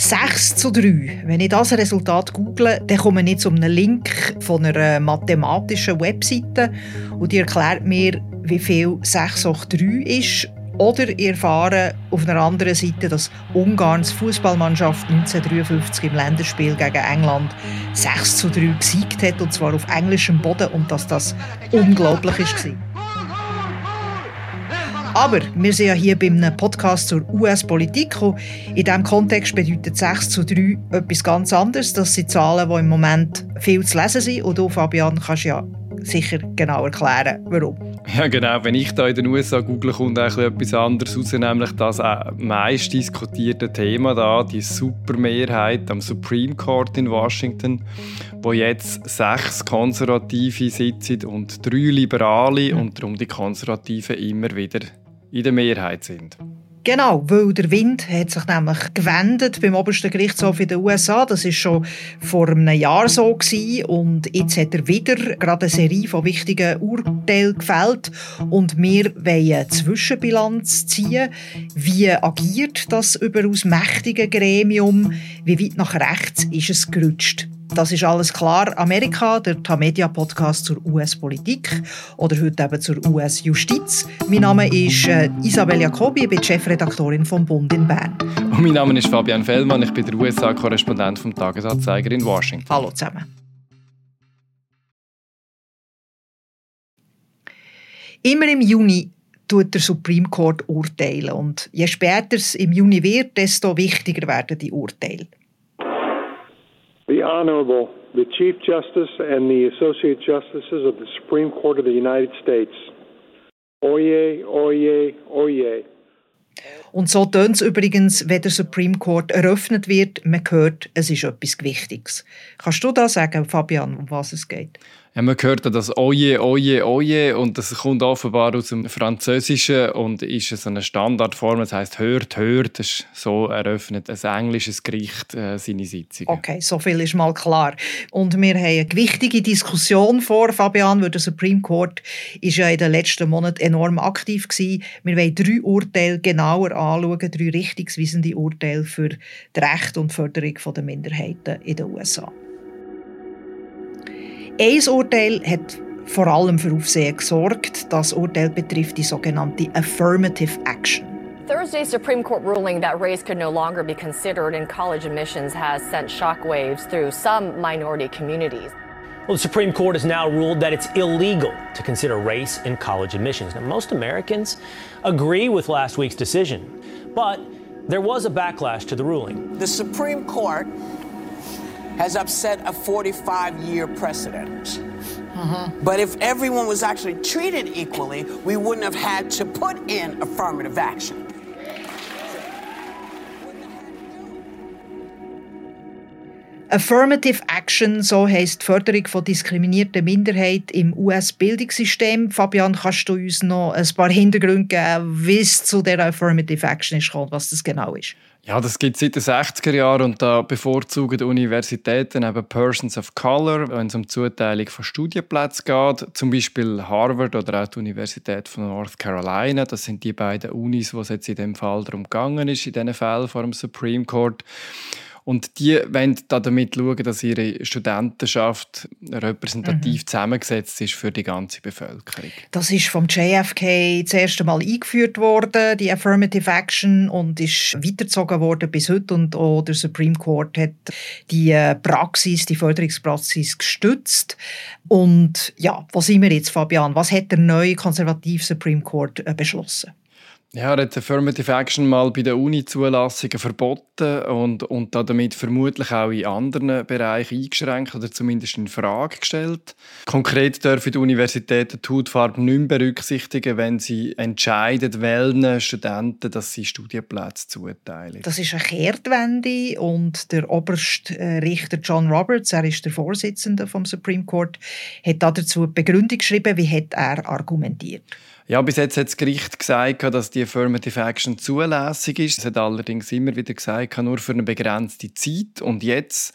6 zu 3. Wenn ich das Resultat google, dann komme ich zu einem Link von einer mathematischen Webseite und die erklärt mir, wie viel 6 hoch 3 ist. Oder ihr erfahrt auf einer anderen Seite, dass Ungarns Fußballmannschaft 1953 im Länderspiel gegen England 6 zu 3 gesiegt hat, und zwar auf englischem Boden, und dass das unglaublich war. Aber wir sind ja hier bei einem Podcast zur US-Politik. In diesem Kontext bedeutet 6 zu 3 etwas ganz anderes. Das sind Zahlen, die im Moment viel zu lesen sind. Und du, Fabian, kannst ja sicher genau erklären, warum. Ja, genau. Wenn ich da in den USA google, kommt eigentlich etwas anderes raus, nämlich das meist diskutierte Thema da, die Supermehrheit am Supreme Court in Washington, wo jetzt sechs Konservative sitzen und drei Liberale und darum die Konservativen immer wieder in der Mehrheit sind. Genau, weil der Wind hat sich nämlich gewendet beim obersten Gerichtshof in den USA. Das ist schon vor einem Jahr so gewesen. und jetzt hat er wieder gerade eine Serie von wichtigen Urteilen gefällt und wir wollen eine Zwischenbilanz ziehen. Wie agiert das überaus mächtige Gremium? Wie weit nach rechts ist es gerutscht? Das ist alles klar. Amerika, der Tamedia-Podcast zur US-Politik oder heute eben zur US-Justiz. Mein Name ist äh, Isabel Jacobi, ich bin Chefredaktorin vom Bund in Bern. Und mein Name ist Fabian Fellmann, ich bin der USA-Korrespondent vom Tagesanzeiger in Washington. Hallo zusammen. Immer im Juni tut der Supreme Court urteilen und je später es im Juni wird, desto wichtiger werden die Urteile. The Honorable, the Chief Justice and the Associate Justices of the Supreme Court of the United States. Oye, oye, oye. Und so tönt es übrigens, wenn der Supreme Court eröffnet wird. Man hört, es ist etwas Wichtiges. Kannst du da sagen, Fabian, um was es geht? Ja, man hört das Oje, Oje, Oje und das kommt offenbar aus dem Französischen und ist so eine Standardform, das heißt hört, hört, das so eröffnet ein englisches Gericht äh, seine Sitzung. Okay, so viel ist mal klar. Und wir haben eine gewichtige Diskussion vor, Fabian, weil der Supreme Court ist ja in den letzten Monaten enorm aktiv gewesen. Wir wollen drei Urteile genauer anschauen, drei richtungsweisende Urteile für das Recht und die Förderung der Minderheiten in den USA. Ein Urteil hat vor allem für Aufsehen gesorgt. Das Urteil betrifft die sogenannte Affirmative Action. Thursday's Supreme Court ruling that race could no longer be considered in college admissions has sent shockwaves through some minority communities. Well, the Supreme Court has now ruled that it's illegal to consider race in college admissions. Now, most Americans agree with last week's decision, but there was a backlash to the ruling. The Supreme Court has upset a 45 year precedent. Mm-hmm. But if everyone was actually treated equally, we wouldn't have had to put in affirmative action. Affirmative Action, so heisst die Förderung von diskriminierten Minderheiten im US-Bildungssystem. Fabian, kannst du uns noch ein paar Hintergründe geben, wie es zu der Affirmative Action ist gekommen, was das genau ist? Ja, das gibt es seit den 60er Jahren und da bevorzugen Universitäten eben Persons of Color, wenn es um die Zuteilung von Studienplätzen geht. Zum Beispiel Harvard oder auch die Universität von North Carolina. Das sind die beiden Unis, wo es jetzt in dem Fall darum gegangen ist, in diesen Fällen vor dem Supreme Court. Und die wollen damit schauen, dass ihre Studentenschaft repräsentativ mhm. zusammengesetzt ist für die ganze Bevölkerung. Das ist vom JFK das erste Mal eingeführt worden, die Affirmative Action, und ist weitergezogen worden bis heute. Und auch der Supreme Court hat die äh, Praxis, die Förderungspraxis gestützt. Und ja, wo sind wir jetzt, Fabian? Was hat der neue konservative Supreme Court äh, beschlossen? Ja, er hat Affirmative Action mal bei den Uni-Zulassungen verboten und, und damit vermutlich auch in anderen Bereichen eingeschränkt oder zumindest in Frage gestellt. Konkret dürfen die Universitäten die Hautfarbe nicht mehr berücksichtigen, wenn sie entscheiden, welchen Studenten dass sie Studienplätze zuteilen. Das ist eine Kehrtwende und der oberste äh, John Roberts, er ist der Vorsitzende vom Supreme Court, hat dazu eine Begründung geschrieben, wie hat er argumentiert. Ja, bis jetzt hat das Gericht gesagt, dass die Affirmative Action zulässig ist. Es hat allerdings immer wieder gesagt, nur für eine begrenzte Zeit. Und jetzt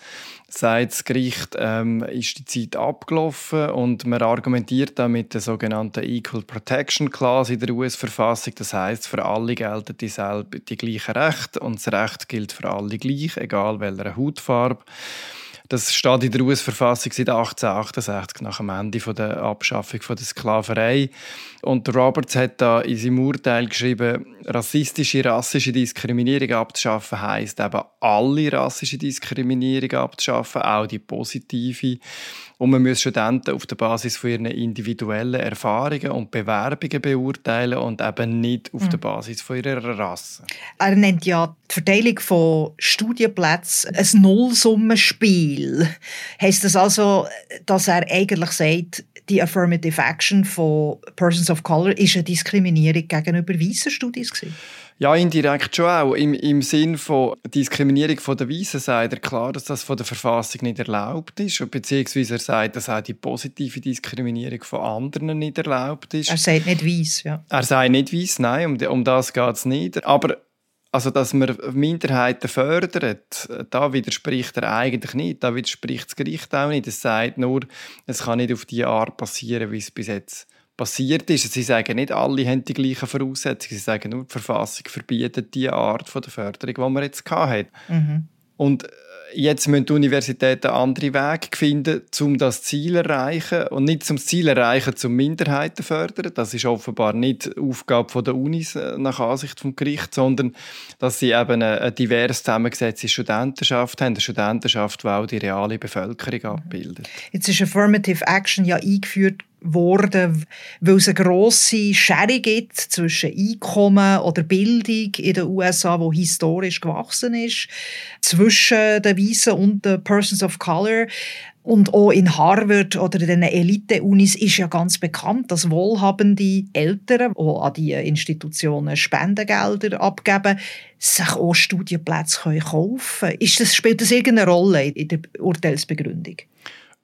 sagt das Gericht, ähm, ist die Zeit abgelaufen und man argumentiert da mit der sogenannten Equal Protection Clause in der US-Verfassung. Das heißt, für alle gelten dieselbe, die gleichen Rechte und das Recht gilt für alle gleich, egal welcher Hautfarbe. Das steht in der US-Verfassung seit 1868, nach dem Ende der Abschaffung der Sklaverei. Und Roberts hat da in seinem Urteil geschrieben, rassistische, rassische Diskriminierung abzuschaffen heisst eben alle rassische Diskriminierung abzuschaffen, auch die positive. Und man muss Studenten auf der Basis von ihren individuellen Erfahrungen und Bewerbungen beurteilen und eben nicht auf der hm. Basis von ihrer Rasse. Er nennt ja die Verteilung von Studienplätzen ein Nullsummenspiel. Heißt das also, dass er eigentlich sagt, die Affirmative Action von Persons of Color ist eine Diskriminierung gegenüber weißen Studis gewesen? Ja, indirekt schon auch. Im, im Sinn von Diskriminierung von der Weißen sagt er klar, dass das von der Verfassung nicht erlaubt ist. Beziehungsweise er sagt, dass auch die positive Diskriminierung von anderen nicht erlaubt ist. Er sagt nicht weiß, ja. Er sagt nicht weiß, nein, um, um das geht es nicht. Aber also, dass man Minderheiten fördert, da widerspricht er eigentlich nicht. Da widerspricht das Gericht auch nicht. Es sagt nur, es kann nicht auf die Art passieren, wie es bis jetzt passiert ist. Sie sagen nicht, alle haben die gleichen Voraussetzungen. Sie sagen nur, die Verfassung verbietet die Art von der Förderung, die man jetzt hatte. Mhm. Und jetzt müssen die Universitäten andere Wege finden, um das Ziel zu erreichen. Und nicht zum Ziel erreichen, zum Minderheiten zu fördern. Das ist offenbar nicht Aufgabe der Unis äh, nach Ansicht vom Gericht, sondern dass sie eben eine, eine divers zusammengesetzte Studentenschaft haben. Eine Studentenschaft, die auch die reale Bevölkerung abbildet. Jetzt ist Affirmative Action ja eingeführt worden, weil es eine grosse Schere gibt zwischen Einkommen oder Bildung in den USA, wo historisch gewachsen ist, zwischen den Weißen und den Persons of Color. Und auch in Harvard oder in den Elite-Unis ist ja ganz bekannt, dass wohlhabende Eltern, die an diese Institutionen Spendengelder abgeben, sich auch Studienplätze kaufen können. Ist das, spielt das irgendeine Rolle in der Urteilsbegründung?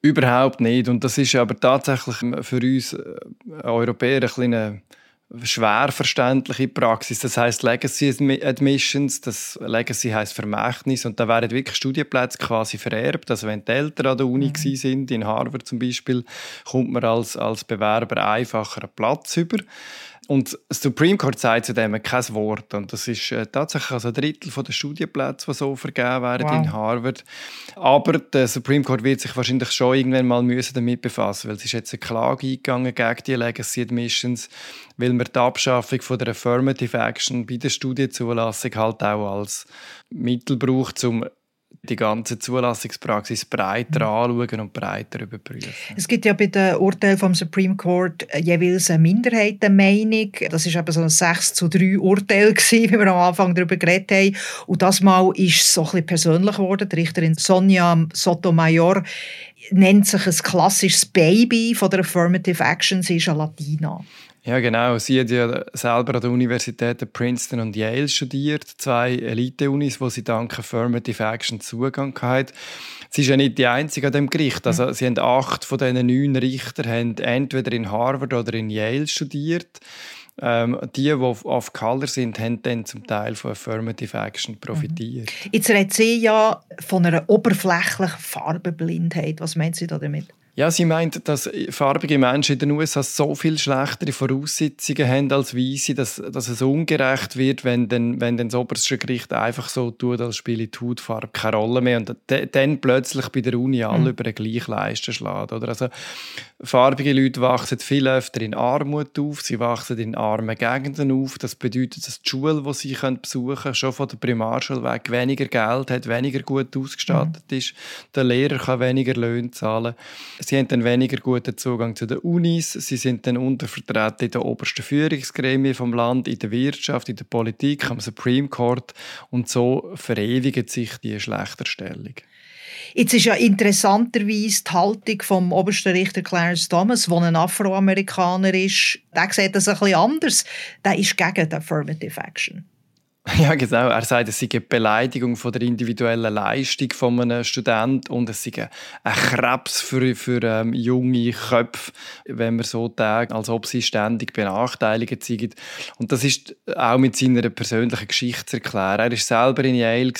Überhaupt nicht. Und das ist aber tatsächlich für uns äh, Europäer ein eine schwer verständliche Praxis. Das heißt Legacy Admissions, das Legacy heißt Vermächtnis und da werden wirklich Studienplätze quasi vererbt. Also wenn die Eltern an der Uni mhm. sind, in Harvard zum Beispiel, kommt man als, als Bewerber einfacher einen Platz über. Und das Supreme Court sagt zu dem kein Wort. Und das ist äh, tatsächlich also ein Drittel der Studienplätze, die so vergeben werden wow. in Harvard. Aber der Supreme Court wird sich wahrscheinlich schon irgendwann mal müssen damit befassen weil es ist jetzt eine Klage eingegangen gegen die Legacy Admissions, weil man die Abschaffung von der Affirmative Action bei der Studienzulassung halt auch als Mittel braucht, um die ganze Zulassungspraxis breiter mhm. anschauen und breiter überprüfen. Es gibt ja bei den Urteilen vom Supreme Court jeweils eine Minderheitenmeinung. Das ist eben so ein 6 zu 3 Urteil gewesen, wie wir am Anfang darüber geredet haben. Und das Mal ist es so ein bisschen persönlich geworden. Die Richterin Sonja Sotomayor nennt sich ein klassisches Baby von der Affirmative Action. Sie ist eine Latina. Ja, genau. Sie hat ja selber an der Universität Princeton und Yale studiert, zwei Elite-Unis, wo sie dank Affirmative Action Zugang hat. Sie ist ja nicht die Einzige an dem Gericht. Also, mhm. sie haben acht von diesen neun Richtern haben entweder in Harvard oder in Yale studiert. Ähm, die, die auf Color sind, haben dann zum Teil von Affirmative Action profitiert. Mhm. Jetzt redet sie ja von einer oberflächlichen Farbenblindheit. Was meint sie damit? Ja, sie meint, dass farbige Menschen in den USA so viel schlechtere Voraussetzungen haben als Weiße, dass, dass es ungerecht wird, wenn, dann, wenn dann das oberste Gericht einfach so tut, als spiele die Hautfarbe keine Rolle mehr und dann plötzlich bei der Uni alle mhm. über den gleichen Leisten schlägt. Oder? Also, farbige Leute wachsen viel öfter in Armut auf, sie wachsen in armen Gegenden auf. Das bedeutet, dass die Schule, die sie besuchen können, schon von der Primarschule weg weniger Geld hat, weniger gut ausgestattet mhm. ist. Der Lehrer kann weniger Löhne zahlen Sie haben dann weniger guten Zugang zu den Unis, sie sind dann untervertreten in den obersten Führungsgremien vom Land, in der Wirtschaft, in der Politik, am Supreme Court und so verewigt sich die Schlechterstellung. Jetzt ist ja interessanterweise die Haltung vom obersten Richter Clarence Thomas, der ein Afroamerikaner ist, der sieht das ein bisschen anders. Der ist gegen die Affirmative Action. Ja, genau. Er sagt, es sei eine Beleidigung von der individuellen Leistung von einem Studenten und es sei ein Krebs für, für ähm, junge Köpfe, wenn man so denkt, als ob sie ständig benachteiligt sind. Und das ist auch mit seiner persönlichen Geschichte zu erklären. Er war selber in Yale,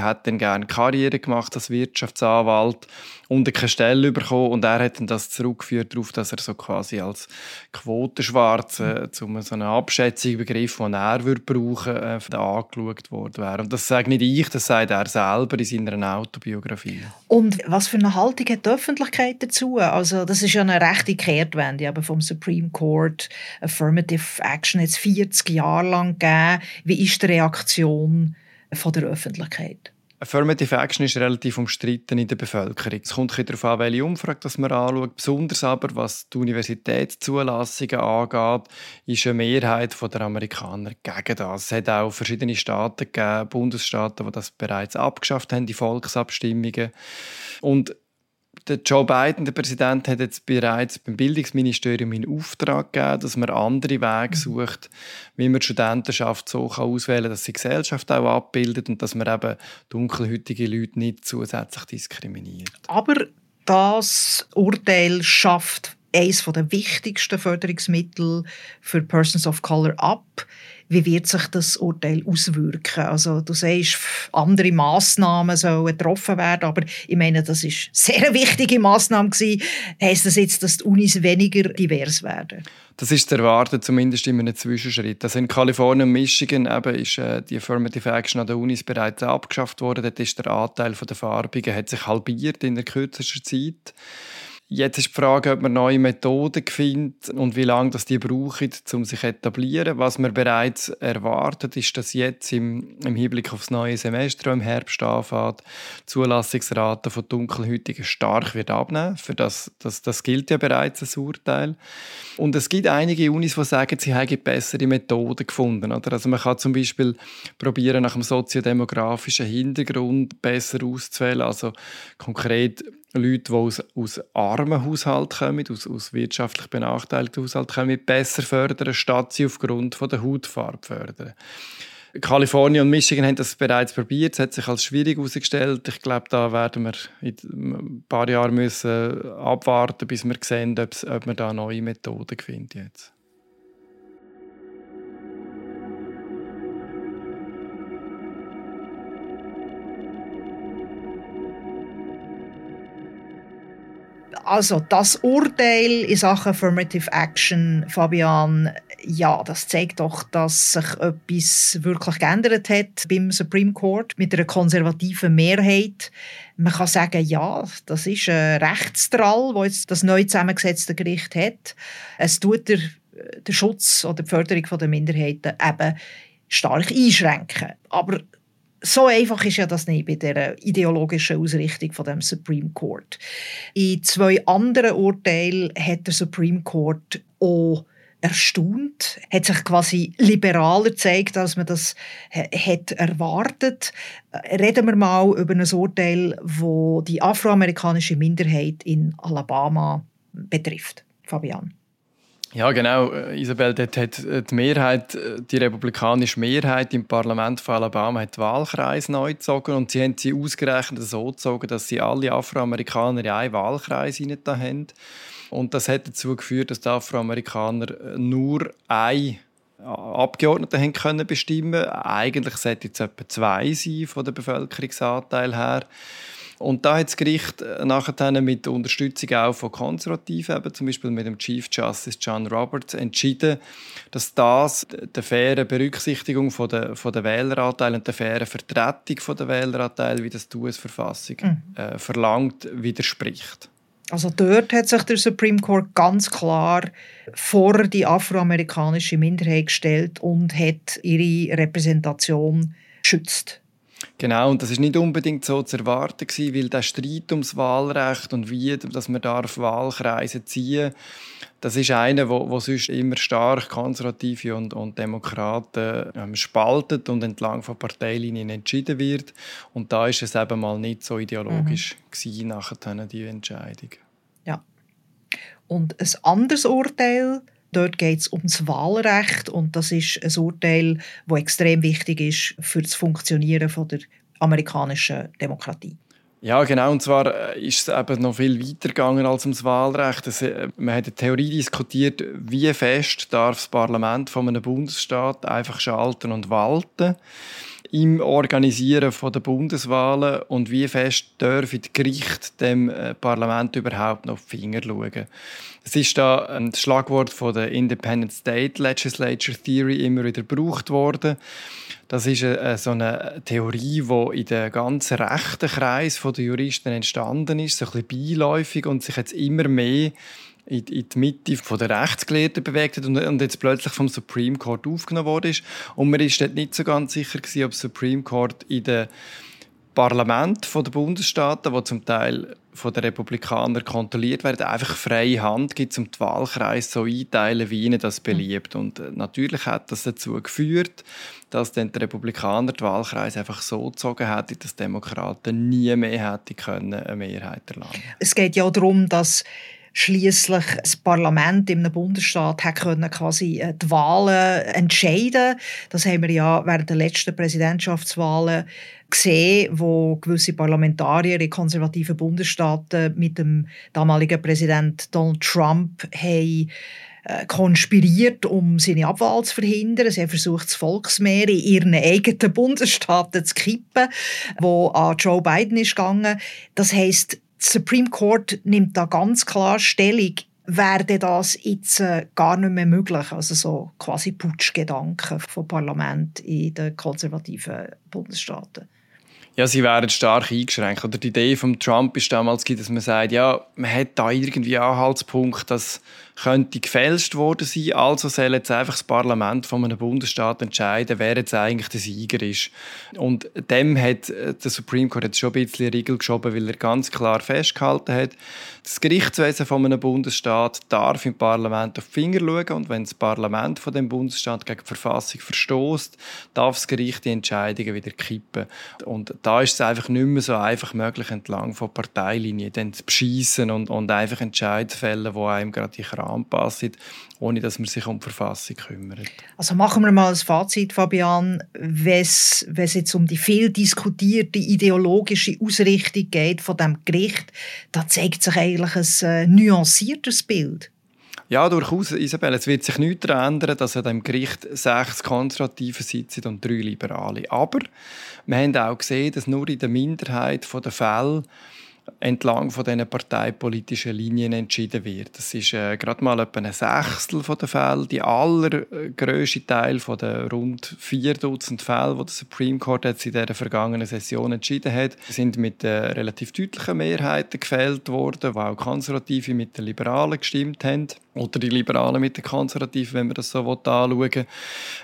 hat dann gerne Karriere gemacht als Wirtschaftsanwalt und keine Stelle bekommen und er hat dann das zurückgeführt darauf, dass er so quasi als Quotenschwarze zu so einer Abschätzung Begriff, den er würde brauchen würde, äh, angeschaut worden wäre. Und das sage nicht ich, das sagt er selber in seiner Autobiografie. Und was für eine Haltung hat die Öffentlichkeit dazu? Also das ist ja eine rechte Kehrtwende aber vom Supreme Court. Affirmative Action jetzt 40 Jahre lang gegeben. Wie ist die Reaktion von der Öffentlichkeit? Affirmative Action ist relativ umstritten in der Bevölkerung. Es kommt darauf an, welche Umfrage das man anschaut. Besonders aber, was die Universitätszulassungen angeht, ist eine Mehrheit der Amerikaner gegen das. Es hat auch verschiedene Staaten gegeben, Bundesstaaten, die das bereits abgeschafft haben, die Volksabstimmungen. Und der Joe Biden, der Präsident, hat jetzt bereits beim Bildungsministerium in Auftrag gegeben, dass man andere Wege mhm. sucht, wie man die Studentenschaft so auswählen kann, dass sie die Gesellschaft auch abbildet und dass man eben dunkelhäutige Leute nicht zusätzlich diskriminiert. Aber das Urteil schafft eines der wichtigsten Förderungsmittel für Persons of Color ab wie wird sich das Urteil auswirken? Also du sagst, andere Massnahmen sollen getroffen werden, aber ich meine, das ist sehr eine wichtige Massnahme gewesen. Heißt das jetzt, dass die Unis weniger divers werden? Das ist zu erwarten, zumindest in einem Zwischenschritt. Also in Kalifornien und Michigan eben ist äh, die Affirmative Action an den Unis bereits abgeschafft worden. Dort ist der Anteil der Farbigen hat sich halbiert in der kürzesten Zeit. Jetzt ist die Frage, ob man neue Methoden findet und wie lange das die brauchen, um sich zu etablieren. Was man bereits erwartet, ist, dass jetzt im, im Hinblick auf das neue Semester im Herbst anfängt, die Zulassungsrate von Dunkelhäutigen stark wird abnehmen. Für das, das, das gilt ja bereits als Urteil. Und es gibt einige Unis, die sagen, sie haben bessere Methoden gefunden. Oder? Also man kann zum Beispiel probieren, nach dem soziodemografischen Hintergrund besser auszuwählen. Also konkret Leute, die aus, aus armen Haushalten kommen, aus, aus wirtschaftlich benachteiligten Haushalten kommen, besser fördern, statt sie aufgrund von der Hautfarbe fördern. Kalifornien und Michigan haben das bereits probiert. Es hat sich als schwierig herausgestellt. Ich glaube, da werden wir in ein paar Jahren müssen abwarten, bis wir sehen, ob wir da neue Methoden finden jetzt. Also das Urteil in Sachen Affirmative Action, Fabian, ja, das zeigt doch, dass sich etwas wirklich geändert hat beim Supreme Court mit einer konservativen Mehrheit. Man kann sagen, ja, das ist ein Rechtsdrall, wo jetzt das neu zusammengesetzte Gericht hat. Es tut der, der Schutz oder die Förderung der Minderheiten eben stark einschränken. Aber so einfach ist ja das nicht bei der ideologischen Ausrichtung von dem Supreme Court. In zwei anderen Urteilen hat der Supreme Court auch erstaunt, hat sich quasi liberaler gezeigt, als man das hat erwartet. Reden wir mal über ein Urteil, wo die afroamerikanische Minderheit in Alabama betrifft. Fabian. Ja, genau. Äh, Isabel, dort hat die Mehrheit, äh, die republikanische Mehrheit im Parlament von Alabama hat Wahlkreis neu gezogen und sie haben sie ausgerechnet so gezogen, dass sie alle Afroamerikaner in einen Wahlkreis haben. Und das hat dazu geführt, dass die Afroamerikaner äh, nur ein Abgeordnete haben können bestimmen. Eigentlich sollte jetzt etwa zwei sein von der Bevölkerungsanteil her. Und da hat das Gericht äh, nachher mit Unterstützung auch von Konservativen, eben zum Beispiel mit dem Chief Justice John Roberts, entschieden, dass das der fairen Berücksichtigung von der, von der Wähleranteile und der fairen Vertretung von der Wähleranteile, wie das die US-Verfassung mhm. äh, verlangt, widerspricht. Also dort hat sich der Supreme Court ganz klar vor die afroamerikanische Minderheit gestellt und hat ihre Repräsentation geschützt. Genau, und das ist nicht unbedingt so zu erwarten gewesen, weil der Streit ums Wahlrecht und wie, dass man darf Wahlkreise ziehen, das ist einer, wo, wo sonst immer stark Konservative und, und Demokraten ähm, spaltet und entlang von Parteilinien entschieden wird. Und da ist es eben mal nicht so ideologisch mhm. gewesen, nachher die Entscheidung. Ja. Und ein anderes Urteil Dort geht es ums Wahlrecht und das ist ein Urteil, das extrem wichtig ist für das Funktionieren von der amerikanischen Demokratie. Ja, genau. Und zwar äh, ist es eben noch viel weiter gegangen als ums Wahlrecht. Es, äh, man hat eine Theorie diskutiert, wie fest darf das Parlament von einem Bundesstaat einfach schalten und walten im Organisieren der Bundeswahlen und wie fest dürfen die Gerichte dem äh, Parlament überhaupt noch die Finger schauen. Es ist da ein Schlagwort von der Independent State Legislature Theory immer wieder gebraucht worden. Das ist eine, so eine Theorie, die in den ganzen rechten Kreis der Juristen entstanden ist, so ein bisschen beiläufig und sich jetzt immer mehr in, die Mitte der Rechtsgelehrten bewegt hat und, jetzt plötzlich vom Supreme Court aufgenommen worden ist. Und man ist dort nicht so ganz sicher gewesen, ob das Supreme Court in den Parlament der Bundesstaaten, wo zum Teil von den Republikanern kontrolliert werden, einfach freie Hand gibt, um die Wahlkreise so einteilen, wie ihnen das beliebt. Und äh, natürlich hat das dazu geführt, dass dann die Republikaner die Wahlkreise einfach so gezogen hätten, dass die Demokraten nie mehr hätten können, eine Mehrheit erlangen. Es geht ja darum, dass schließlich das Parlament einem Bundesstaat hat können quasi äh, die Wahlen entscheiden. Das haben wir ja während der letzten Präsidentschaftswahlen gesehen, wo gewisse Parlamentarier in konservativen Bundesstaaten mit dem damaligen Präsident Donald Trump haben äh, konspiriert, um seine Abwahl zu verhindern. Sie haben versucht, das Volksmeer in ihren eigenen Bundesstaaten zu kippen, wo an Joe Biden ist gegangen. Das heißt, Supreme Court nimmt da ganz klar Stellung, wäre das jetzt äh, gar nicht mehr möglich. Also so quasi Putschgedanken vom Parlament in den konservativen Bundesstaaten. Ja, sie wären stark eingeschränkt. Oder die Idee von Trump ist damals, dass man sagt, ja, man hat da irgendwie Anhaltspunkt, dass könnte gefälscht worden sein. Also soll jetzt einfach das Parlament von einem Bundesstaat entscheiden, wer jetzt eigentlich der Sieger ist. Und dem hat äh, der Supreme Court jetzt schon ein bisschen Riegel geschoben, weil er ganz klar festgehalten hat, das Gerichtswesen von einem Bundesstaat darf im Parlament auf die Finger schauen und wenn das Parlament von dem Bundesstaat gegen die Verfassung verstößt, darf das Gericht die Entscheidungen wieder kippen. Und da ist es einfach nicht mehr so einfach möglich, entlang von Parteilinien zu beschießen und, und einfach Entscheidungen fällen, die einem gerade die anpassen, ohne dass man sich um die Verfassung kümmert. Also machen wir mal ein Fazit, Fabian. Wenn es jetzt um die viel diskutierte ideologische Ausrichtung geht von dem Gericht, da zeigt sich eigentlich ein äh, nuanciertes Bild. Ja, durchaus, Isabel. Es wird sich nichts daran ändern, dass an dem Gericht sechs Konservative sitzen und drei Liberale. Aber wir haben auch gesehen, dass nur in der Minderheit der Fälle entlang von diesen parteipolitischen Linien entschieden wird. Das ist äh, gerade mal etwa ein Sechstel der Fälle. Die allergrößte Teil von den rund vier Dutzend Fällen, die der Supreme Court jetzt in dieser vergangenen Session entschieden hat, sind mit äh, relativ deutlichen Mehrheiten gefällt worden, wo auch Konservative mit den Liberalen gestimmt haben oder die Liberalen mit den Konservativen, wenn man das so anschauen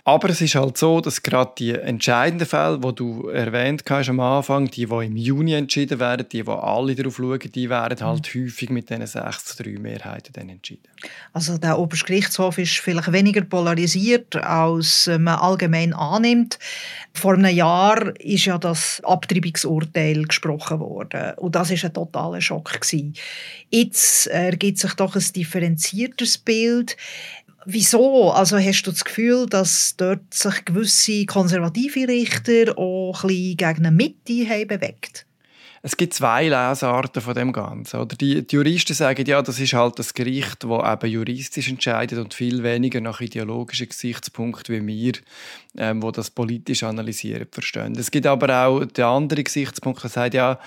Aber es ist halt so, dass gerade die entscheidenden Fälle, die du erwähnt hast am Anfang, die, die im Juni entschieden werden, die, die alle darauf schauen, die werden halt mhm. häufig mit diesen 6 zu 3 Mehrheiten dann entschieden. Also der Obergerichtshof ist vielleicht weniger polarisiert, als man allgemein annimmt. Vor einem Jahr ist ja das Abtreibungsurteil gesprochen worden und das ist ein totaler Schock gewesen. Jetzt ergibt sich doch ein differenziertes Bild. Wieso? Also hast du das Gefühl, dass dort sich gewisse konservative Richter auch ein bisschen gegen eine Mitte haben bewegt? Es gibt zwei Lesarten von dem Ganzen. Oder die, die, Juristen sagen, ja, das ist halt das Gericht, das eben juristisch entscheidet und viel weniger nach ideologischen Gesichtspunkten wie wir, ähm, wo das politisch analysieren, verstehen. Es gibt aber auch den anderen Gesichtspunkt, der sagt, ja,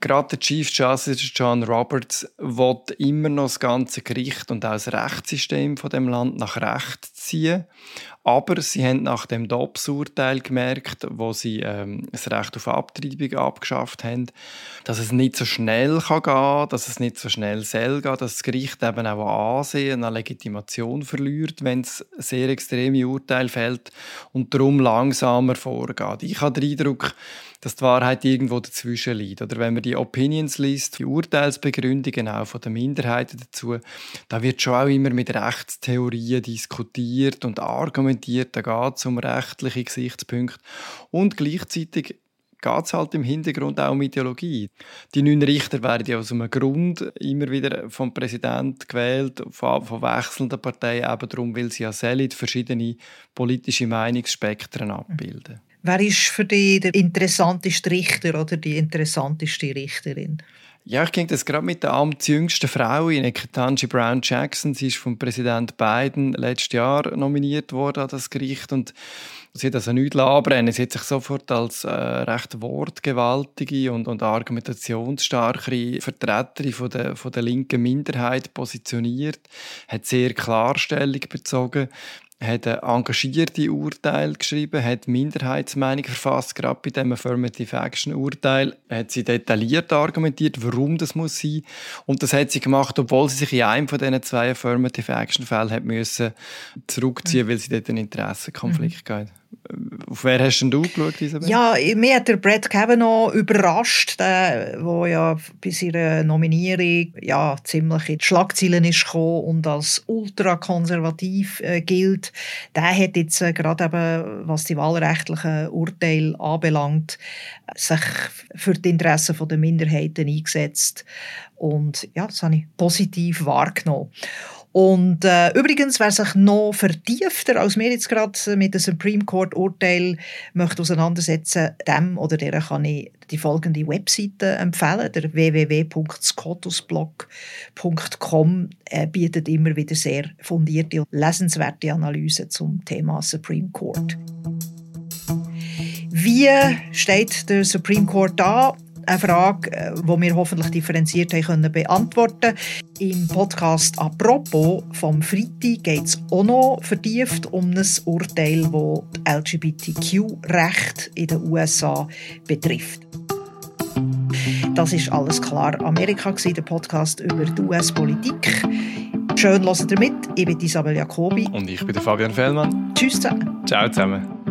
gerade der Chief Justice John Roberts will immer noch das ganze Gericht und auch das Rechtssystem von dem Land nach Recht ziehen. Aber sie haben nach dem Dobbs-Urteil gemerkt, wo sie ähm, das Recht auf Abtreibung abgeschafft haben, dass es nicht so schnell kann gehen dass es nicht so schnell soll gehen, dass das Gericht eben auch Ansehen, eine Legitimation verliert, wenn es sehr extreme Urteile fällt und darum langsamer vorgeht. Ich habe den Eindruck, dass die Wahrheit irgendwo dazwischen liegt. Oder wenn man die Opinions liest, die Urteilsbegründungen auch von den Minderheiten dazu, da wird schon auch immer mit Rechtstheorien diskutiert und argumentiert, da geht es um rechtliche Gesichtspunkte. Und gleichzeitig geht es halt im Hintergrund auch um Ideologie. Die neun Richter werden ja aus einem Grund immer wieder vom Präsidenten gewählt, von, von wechselnden Parteien, eben darum, weil sie ja solid verschiedene politische Meinungsspektren abbilden. Wer ist für dich der interessanteste Richter oder die interessanteste Richterin? Ja, ich ging das gerade mit der amtsjüngsten Frau, Ketanji Brown Jackson. Sie ist vom Präsident Biden letztes Jahr nominiert worden an das Gericht und sie hat also nichts anbrennen. Sie hat sich sofort als äh, recht wortgewaltige und, und argumentationsstarke Vertreterin von der, von der linken Minderheit positioniert, hat sehr Klarstellung bezogen hat ein engagierte Urteil geschrieben, hat Minderheitsmeinung verfasst, gerade bei dem Affirmative Action Urteil, hat sie detailliert argumentiert, warum das muss sein. Und das hat sie gemacht, obwohl sie sich in einem von diesen zwei Affirmative Action Fällen hat müssen zurückziehen, mhm. weil sie dort einen Interessenkonflikt mhm. hatte. Auf wer hast denn du geschaut, Isabel? Ja, mir hat der Brett Kavanaugh überrascht, der wo ja bei seiner Nominierung ja, ziemlich in die Schlagzeilen ist und als ultrakonservativ äh, gilt. Der hat jetzt äh, gerade eben, was die wahlrechtlichen Urteile anbelangt, sich für die Interessen der Minderheiten eingesetzt. Und ja, das habe ich positiv wahrgenommen. Und äh, übrigens, wer sich noch vertiefter als wir jetzt gerade mit dem Supreme Court Urteil möchte auseinandersetzen, dem oder der kann ich die folgende Webseite empfehlen. Der www.scotusblog.com äh, bietet immer wieder sehr fundierte und lesenswerte Analysen zum Thema Supreme Court. Wie steht der Supreme Court da? Eine Frage, die äh, wir hoffentlich differenziert haben können beantworten Im Podcast «Apropos» vom Freitag geht es auch noch vertieft um ein Urteil, das LGBTQ-Recht in den USA betrifft. Das ist alles klar Amerika, der Podcast über die US-Politik. Schön, hört ihr mit. Ich bin Isabel Jacobi. Und ich bin Fabian Fellmann. Tschüss zusammen. Ciao zusammen.